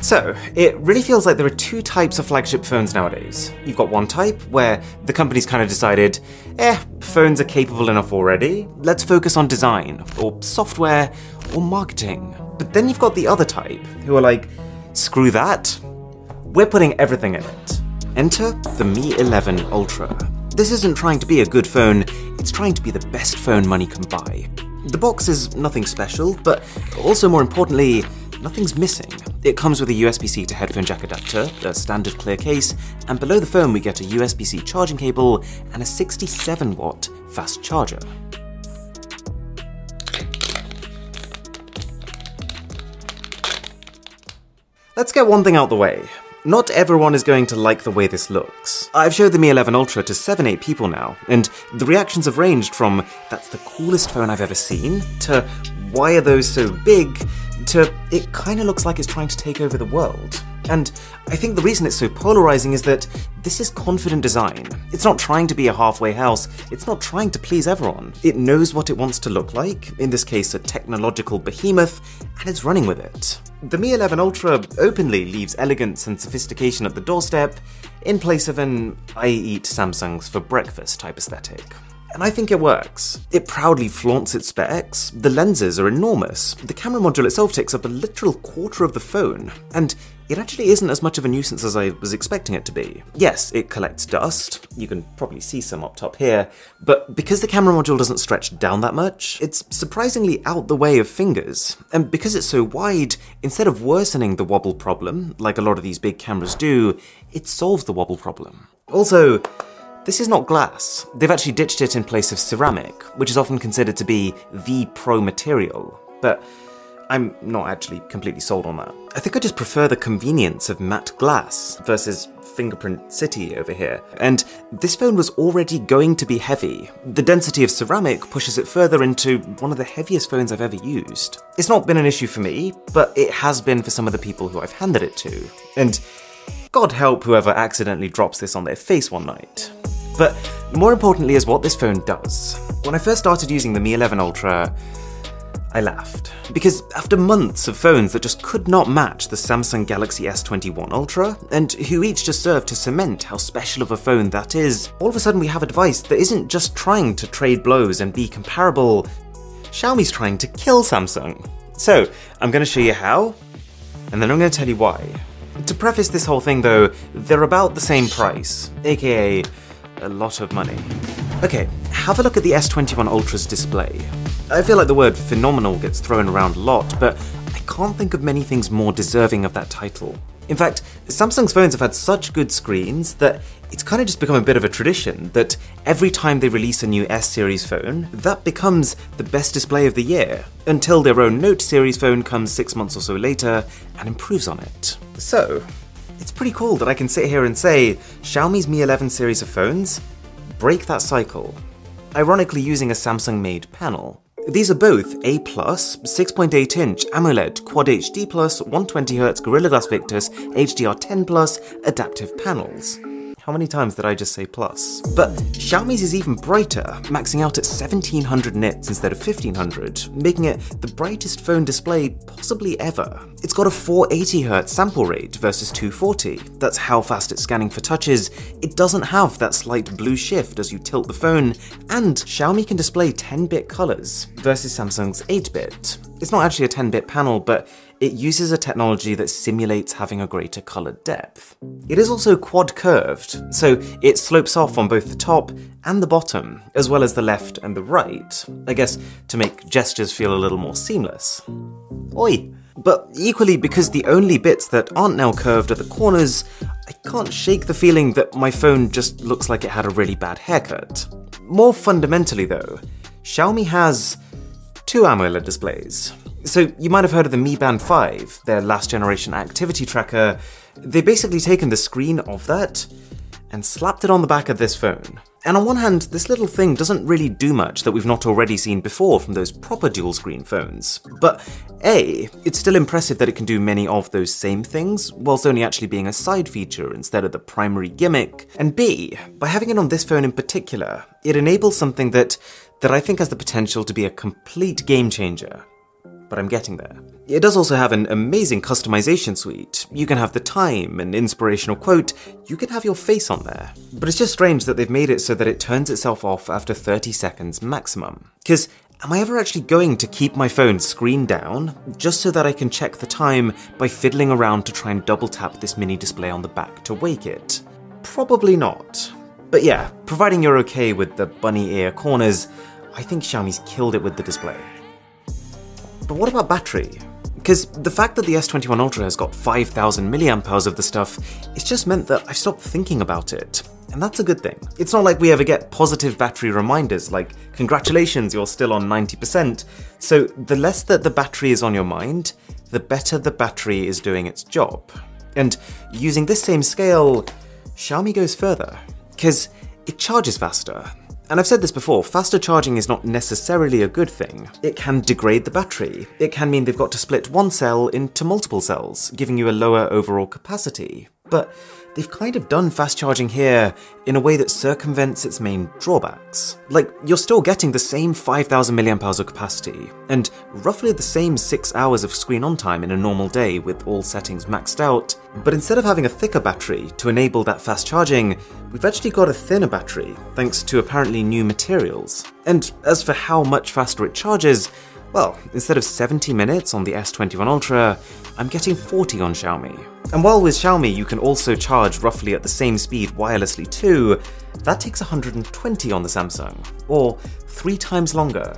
So, it really feels like there are two types of flagship phones nowadays. You've got one type where the company's kind of decided, eh, phones are capable enough already, let's focus on design, or software, or marketing. But then you've got the other type, who are like, screw that, we're putting everything in it. Enter the Mi 11 Ultra. This isn't trying to be a good phone, it's trying to be the best phone money can buy. The box is nothing special, but also more importantly, nothing's missing. It comes with a USB C to headphone jack adapter, a standard clear case, and below the phone we get a USB C charging cable and a 67 watt fast charger. Let's get one thing out the way. Not everyone is going to like the way this looks. I've showed the Mi 11 Ultra to 7 8 people now, and the reactions have ranged from that's the coolest phone I've ever seen, to why are those so big, to it kinda looks like it's trying to take over the world. And I think the reason it's so polarizing is that this is confident design. It's not trying to be a halfway house, it's not trying to please everyone. It knows what it wants to look like, in this case, a technological behemoth, and it's running with it. The Mi 11 Ultra openly leaves elegance and sophistication at the doorstep, in place of an I eat Samsungs for breakfast type aesthetic. And I think it works. It proudly flaunts its specs, the lenses are enormous, the camera module itself takes up a literal quarter of the phone, and it actually isn't as much of a nuisance as I was expecting it to be. Yes, it collects dust, you can probably see some up top here, but because the camera module doesn't stretch down that much, it's surprisingly out the way of fingers. And because it's so wide, instead of worsening the wobble problem, like a lot of these big cameras do, it solves the wobble problem. Also, this is not glass. They've actually ditched it in place of ceramic, which is often considered to be the pro material. But I'm not actually completely sold on that. I think I just prefer the convenience of matte glass versus fingerprint city over here. And this phone was already going to be heavy. The density of ceramic pushes it further into one of the heaviest phones I've ever used. It's not been an issue for me, but it has been for some of the people who I've handed it to. And God help whoever accidentally drops this on their face one night. But more importantly is what this phone does. When I first started using the Mi 11 Ultra, I laughed. Because after months of phones that just could not match the Samsung Galaxy S21 Ultra, and who each just served to cement how special of a phone that is, all of a sudden we have a device that isn't just trying to trade blows and be comparable, Xiaomi's trying to kill Samsung. So, I'm going to show you how, and then I'm going to tell you why. To preface this whole thing though, they're about the same price, aka a lot of money. Okay, have a look at the S21 Ultra's display. I feel like the word phenomenal gets thrown around a lot, but I can't think of many things more deserving of that title. In fact, Samsung's phones have had such good screens that it's kind of just become a bit of a tradition that every time they release a new S series phone, that becomes the best display of the year, until their own Note series phone comes six months or so later and improves on it. So, it's pretty cool that I can sit here and say Xiaomi's Mi 11 series of phones break that cycle, ironically using a Samsung made panel. These are both A+, 6.8 inch AMOLED Quad HD+, 120Hz Gorilla Glass Victus HDR10 adaptive panels. How many times did I just say plus? But Xiaomi's is even brighter, maxing out at 1700 nits instead of 1500, making it the brightest phone display possibly ever. It's got a 480Hz sample rate versus 240. That's how fast it's scanning for touches. It doesn't have that slight blue shift as you tilt the phone, and Xiaomi can display 10-bit colors versus Samsung's 8-bit. It's not actually a 10-bit panel, but it uses a technology that simulates having a greater color depth. It is also quad curved, so it slopes off on both the top and the bottom, as well as the left and the right, I guess to make gestures feel a little more seamless. Oi! But equally, because the only bits that aren't now curved are the corners, I can't shake the feeling that my phone just looks like it had a really bad haircut. More fundamentally, though, Xiaomi has two AMOLED displays, so you might have heard of the Mi Band 5, their last generation activity tracker. They've basically taken the screen of that and slapped it on the back of this phone. And on one hand, this little thing doesn't really do much that we've not already seen before from those proper dual screen phones. But A, it's still impressive that it can do many of those same things, whilst only actually being a side feature instead of the primary gimmick. And B, by having it on this phone in particular, it enables something that that I think has the potential to be a complete game changer but I'm getting there. It does also have an amazing customization suite. You can have the time, an inspirational quote, you can have your face on there. But it's just strange that they've made it so that it turns itself off after 30 seconds maximum. Because am I ever actually going to keep my phone screen down just so that I can check the time by fiddling around to try and double tap this mini display on the back to wake it? Probably not. But yeah, providing you're okay with the bunny ear corners, I think Xiaomi's killed it with the display. But what about battery? Because the fact that the S21 Ultra has got 5000 mAh of the stuff, it's just meant that I've stopped thinking about it. And that's a good thing. It's not like we ever get positive battery reminders like, congratulations, you're still on 90%. So the less that the battery is on your mind, the better the battery is doing its job. And using this same scale, Xiaomi goes further. Because it charges faster, and I've said this before, faster charging is not necessarily a good thing. It can degrade the battery. It can mean they've got to split one cell into multiple cells, giving you a lower overall capacity. But they've kind of done fast charging here in a way that circumvents its main drawbacks. Like, you're still getting the same 5000 mAh of capacity, and roughly the same 6 hours of screen on time in a normal day with all settings maxed out, but instead of having a thicker battery to enable that fast charging, we've actually got a thinner battery, thanks to apparently new materials. And as for how much faster it charges, well, instead of 70 minutes on the S21 Ultra, I'm getting 40 on Xiaomi. And while with Xiaomi you can also charge roughly at the same speed wirelessly too, that takes 120 on the Samsung, or three times longer.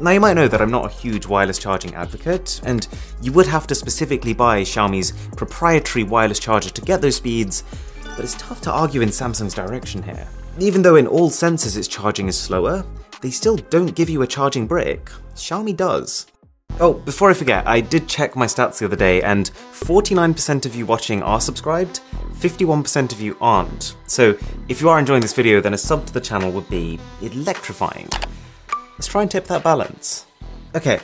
Now you might know that I'm not a huge wireless charging advocate, and you would have to specifically buy Xiaomi's proprietary wireless charger to get those speeds, but it's tough to argue in Samsung's direction here. Even though in all senses its charging is slower, they still don't give you a charging brick. Xiaomi does. Oh, before I forget, I did check my stats the other day, and 49% of you watching are subscribed, 51% of you aren't. So, if you are enjoying this video, then a sub to the channel would be electrifying. Let's try and tip that balance. Okay,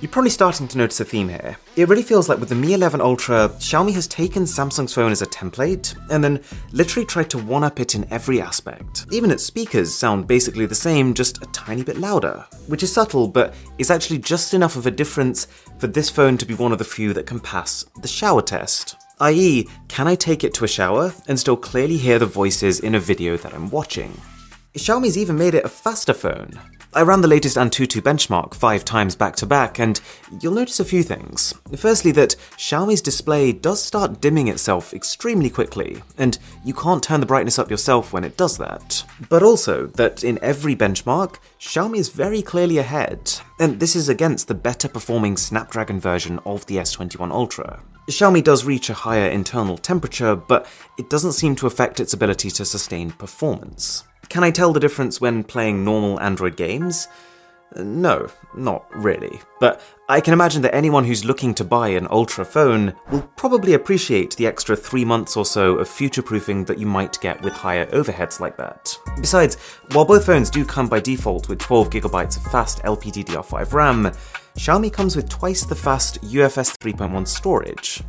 you're probably starting to notice a theme here. It really feels like with the Mi 11 Ultra, Xiaomi has taken Samsung's phone as a template and then literally tried to one up it in every aspect. Even its speakers sound basically the same, just a tiny bit louder, which is subtle but is actually just enough of a difference for this phone to be one of the few that can pass the shower test. I.e., can I take it to a shower and still clearly hear the voices in a video that I'm watching? Xiaomi's even made it a faster phone. I ran the latest Antutu benchmark five times back to back, and you'll notice a few things. Firstly, that Xiaomi's display does start dimming itself extremely quickly, and you can't turn the brightness up yourself when it does that. But also, that in every benchmark, Xiaomi is very clearly ahead, and this is against the better performing Snapdragon version of the S21 Ultra. Xiaomi does reach a higher internal temperature, but it doesn't seem to affect its ability to sustain performance. Can I tell the difference when playing normal Android games? No, not really. But I can imagine that anyone who's looking to buy an Ultra phone will probably appreciate the extra three months or so of future proofing that you might get with higher overheads like that. Besides, while both phones do come by default with 12GB of fast LPDDR5 RAM, Xiaomi comes with twice the fast UFS 3.1 storage.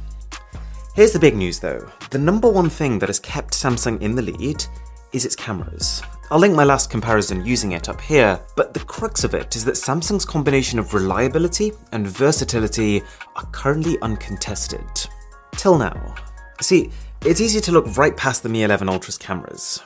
Here's the big news though the number one thing that has kept Samsung in the lead is its cameras. I'll link my last comparison using it up here, but the crux of it is that Samsung's combination of reliability and versatility are currently uncontested. Till now. See, it's easy to look right past the Mi 11 Ultra's cameras.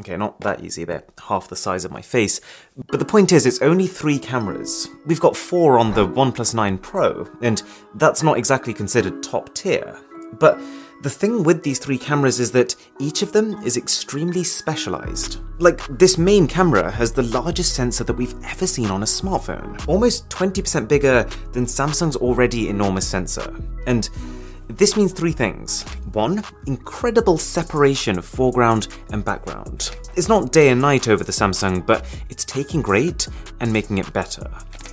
Okay, not that easy, they're half the size of my face. But the point is, it's only three cameras. We've got four on the OnePlus 9 Pro, and that's not exactly considered top tier. But the thing with these three cameras is that each of them is extremely specialized. Like, this main camera has the largest sensor that we've ever seen on a smartphone, almost 20% bigger than Samsung's already enormous sensor. And this means three things. One, incredible separation of foreground and background. It's not day and night over the Samsung, but it's taking great and making it better.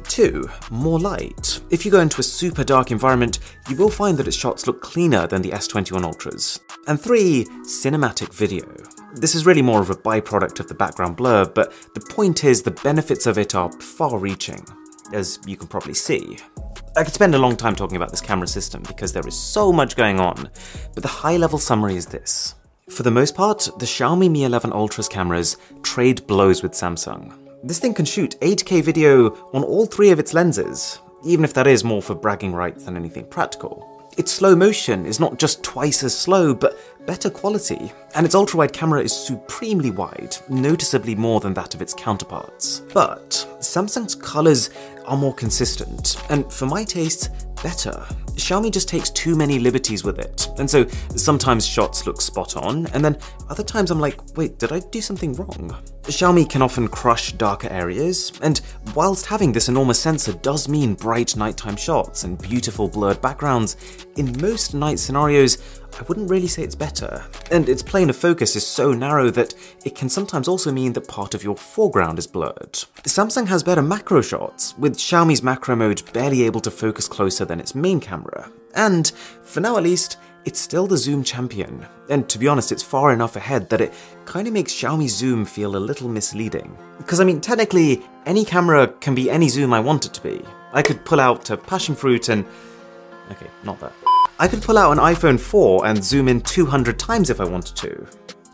2. More light. If you go into a super dark environment, you will find that its shots look cleaner than the S21 Ultras. And 3. Cinematic video. This is really more of a byproduct of the background blur, but the point is the benefits of it are far reaching, as you can probably see. I could spend a long time talking about this camera system because there is so much going on, but the high level summary is this. For the most part, the Xiaomi Mi 11 Ultra's cameras trade blows with Samsung. This thing can shoot 8K video on all three of its lenses, even if that is more for bragging rights than anything practical. Its slow motion is not just twice as slow, but better quality, and its ultra wide camera is supremely wide, noticeably more than that of its counterparts. But Samsung's colours are more consistent, and for my taste, better. Xiaomi just takes too many liberties with it, and so sometimes shots look spot on, and then other times I'm like, wait, did I do something wrong? Xiaomi can often crush darker areas, and whilst having this enormous sensor does mean bright nighttime shots and beautiful blurred backgrounds, in most night scenarios, I wouldn't really say it's better. And its plane of focus is so narrow that it can sometimes also mean that part of your foreground is blurred. Samsung has better macro shots, with Xiaomi's macro mode barely able to focus closer than its main camera. And, for now at least, it's still the zoom champion. And to be honest, it's far enough ahead that it kind of makes Xiaomi zoom feel a little misleading. Because I mean, technically, any camera can be any zoom I want it to be. I could pull out a passion fruit and. Okay, not that. I could pull out an iPhone 4 and zoom in 200 times if I wanted to.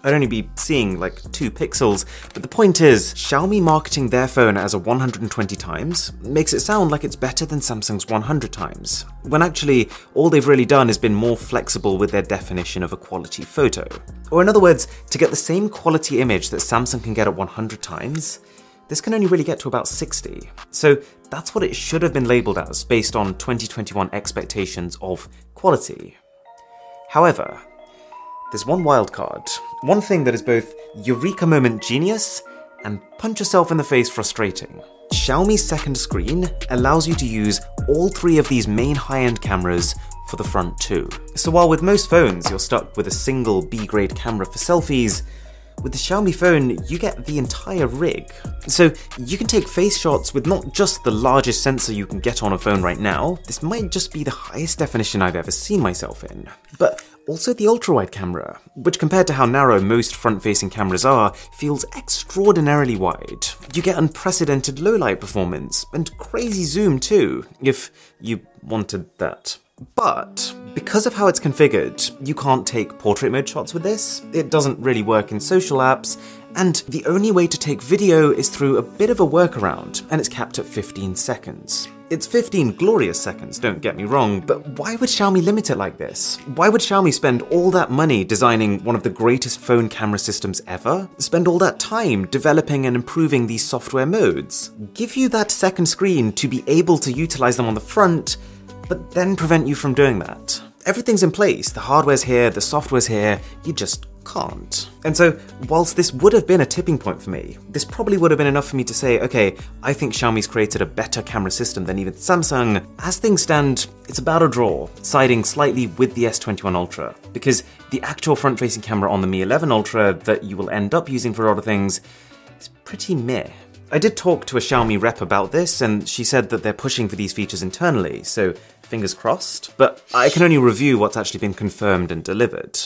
I'd only be seeing like 2 pixels, but the point is, Xiaomi marketing their phone as a 120 times makes it sound like it's better than Samsung's 100 times, when actually all they've really done is been more flexible with their definition of a quality photo. Or in other words, to get the same quality image that Samsung can get at 100 times, this can only really get to about 60. So that's what it should have been labelled as based on 2021 expectations of quality. However, there's one wildcard, one thing that is both eureka moment genius and punch yourself in the face frustrating. Xiaomi's second screen allows you to use all three of these main high end cameras for the front too. So while with most phones you're stuck with a single B grade camera for selfies, with the Xiaomi phone, you get the entire rig. So you can take face shots with not just the largest sensor you can get on a phone right now, this might just be the highest definition I've ever seen myself in, but also the ultra-wide camera, which compared to how narrow most front-facing cameras are, feels extraordinarily wide. You get unprecedented low-light performance, and crazy zoom too, if you wanted that. But because of how it's configured, you can't take portrait mode shots with this, it doesn't really work in social apps, and the only way to take video is through a bit of a workaround, and it's capped at 15 seconds. It's 15 glorious seconds, don't get me wrong, but why would Xiaomi limit it like this? Why would Xiaomi spend all that money designing one of the greatest phone camera systems ever? Spend all that time developing and improving these software modes? Give you that second screen to be able to utilize them on the front, but then prevent you from doing that. Everything's in place, the hardware's here, the software's here, you just can't. And so, whilst this would have been a tipping point for me, this probably would have been enough for me to say, okay, I think Xiaomi's created a better camera system than even Samsung. As things stand, it's about a draw, siding slightly with the S21 Ultra, because the actual front facing camera on the Mi 11 Ultra that you will end up using for a lot of things is pretty meh. I did talk to a Xiaomi rep about this, and she said that they're pushing for these features internally, so fingers crossed. But I can only review what's actually been confirmed and delivered.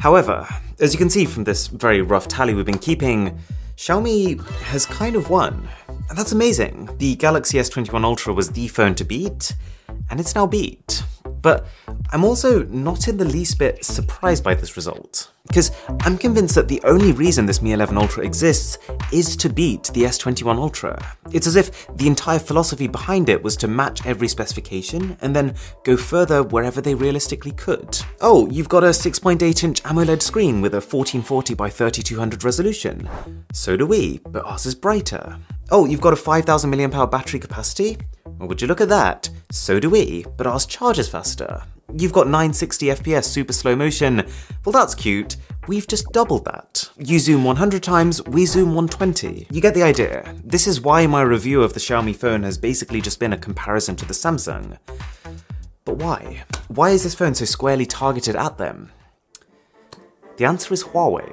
However, as you can see from this very rough tally we've been keeping, Xiaomi has kind of won. And that's amazing. The Galaxy S21 Ultra was the phone to beat, and it's now beat. But I'm also not in the least bit surprised by this result. Because I'm convinced that the only reason this Mi 11 Ultra exists is to beat the S21 Ultra. It's as if the entire philosophy behind it was to match every specification and then go further wherever they realistically could. Oh, you've got a 6.8 inch AMOLED screen with a 1440 by 3200 resolution. So do we, but ours is brighter. Oh, you've got a 5000 mAh battery capacity? Well, would you look at that? So do we, but ours charges faster. You've got 960 FPS super slow motion. Well, that's cute. We've just doubled that. You zoom 100 times, we zoom 120. You get the idea. This is why my review of the Xiaomi phone has basically just been a comparison to the Samsung. But why? Why is this phone so squarely targeted at them? The answer is Huawei.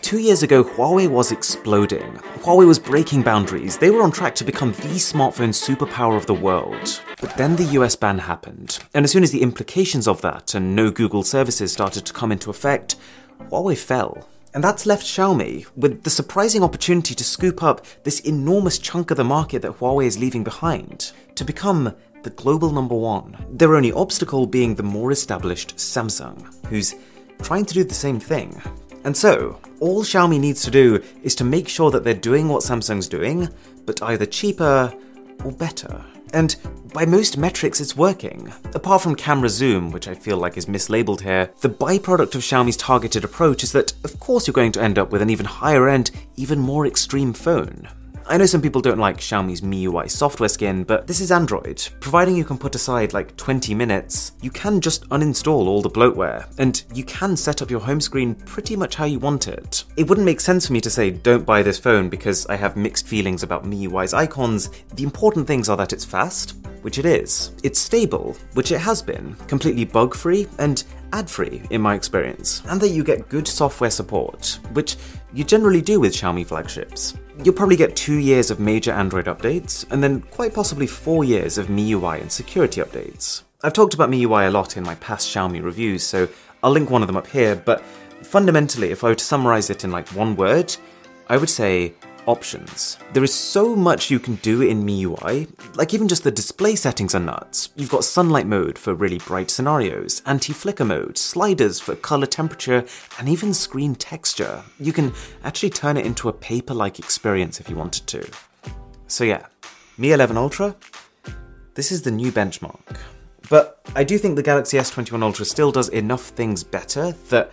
Two years ago, Huawei was exploding. Huawei was breaking boundaries. They were on track to become the smartphone superpower of the world. But then the US ban happened. And as soon as the implications of that and no Google services started to come into effect, Huawei fell. And that's left Xiaomi with the surprising opportunity to scoop up this enormous chunk of the market that Huawei is leaving behind, to become the global number one. Their only obstacle being the more established Samsung, who's trying to do the same thing. And so, all Xiaomi needs to do is to make sure that they're doing what Samsung's doing, but either cheaper or better. And by most metrics, it's working. Apart from camera zoom, which I feel like is mislabeled here, the byproduct of Xiaomi's targeted approach is that, of course, you're going to end up with an even higher end, even more extreme phone. I know some people don't like Xiaomi's MIUI software skin, but this is Android. Providing you can put aside like 20 minutes, you can just uninstall all the bloatware, and you can set up your home screen pretty much how you want it. It wouldn't make sense for me to say don't buy this phone because I have mixed feelings about MIUI's icons. The important things are that it's fast, which it is. It's stable, which it has been, completely bug free, and ad free in my experience, and that you get good software support, which you generally do with Xiaomi flagships. You'll probably get two years of major Android updates, and then quite possibly four years of MIUI and security updates. I've talked about MIUI a lot in my past Xiaomi reviews, so I'll link one of them up here, but fundamentally, if I were to summarize it in like one word, I would say options. There is so much you can do in MIUI, like even just the display settings are nuts. You've got sunlight mode for really bright scenarios, anti-flicker mode, sliders for color temperature, and even screen texture. You can actually turn it into a paper-like experience if you wanted to. So yeah, Mi 11 Ultra, this is the new benchmark. But I do think the Galaxy S21 Ultra still does enough things better that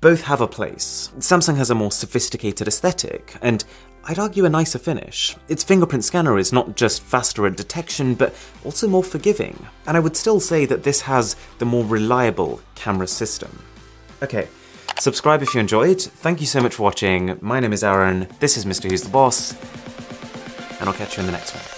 both have a place. Samsung has a more sophisticated aesthetic, and I'd argue a nicer finish. Its fingerprint scanner is not just faster at detection, but also more forgiving. And I would still say that this has the more reliable camera system. Okay, subscribe if you enjoyed. Thank you so much for watching. My name is Arun, this is Mr. Who's the Boss, and I'll catch you in the next one.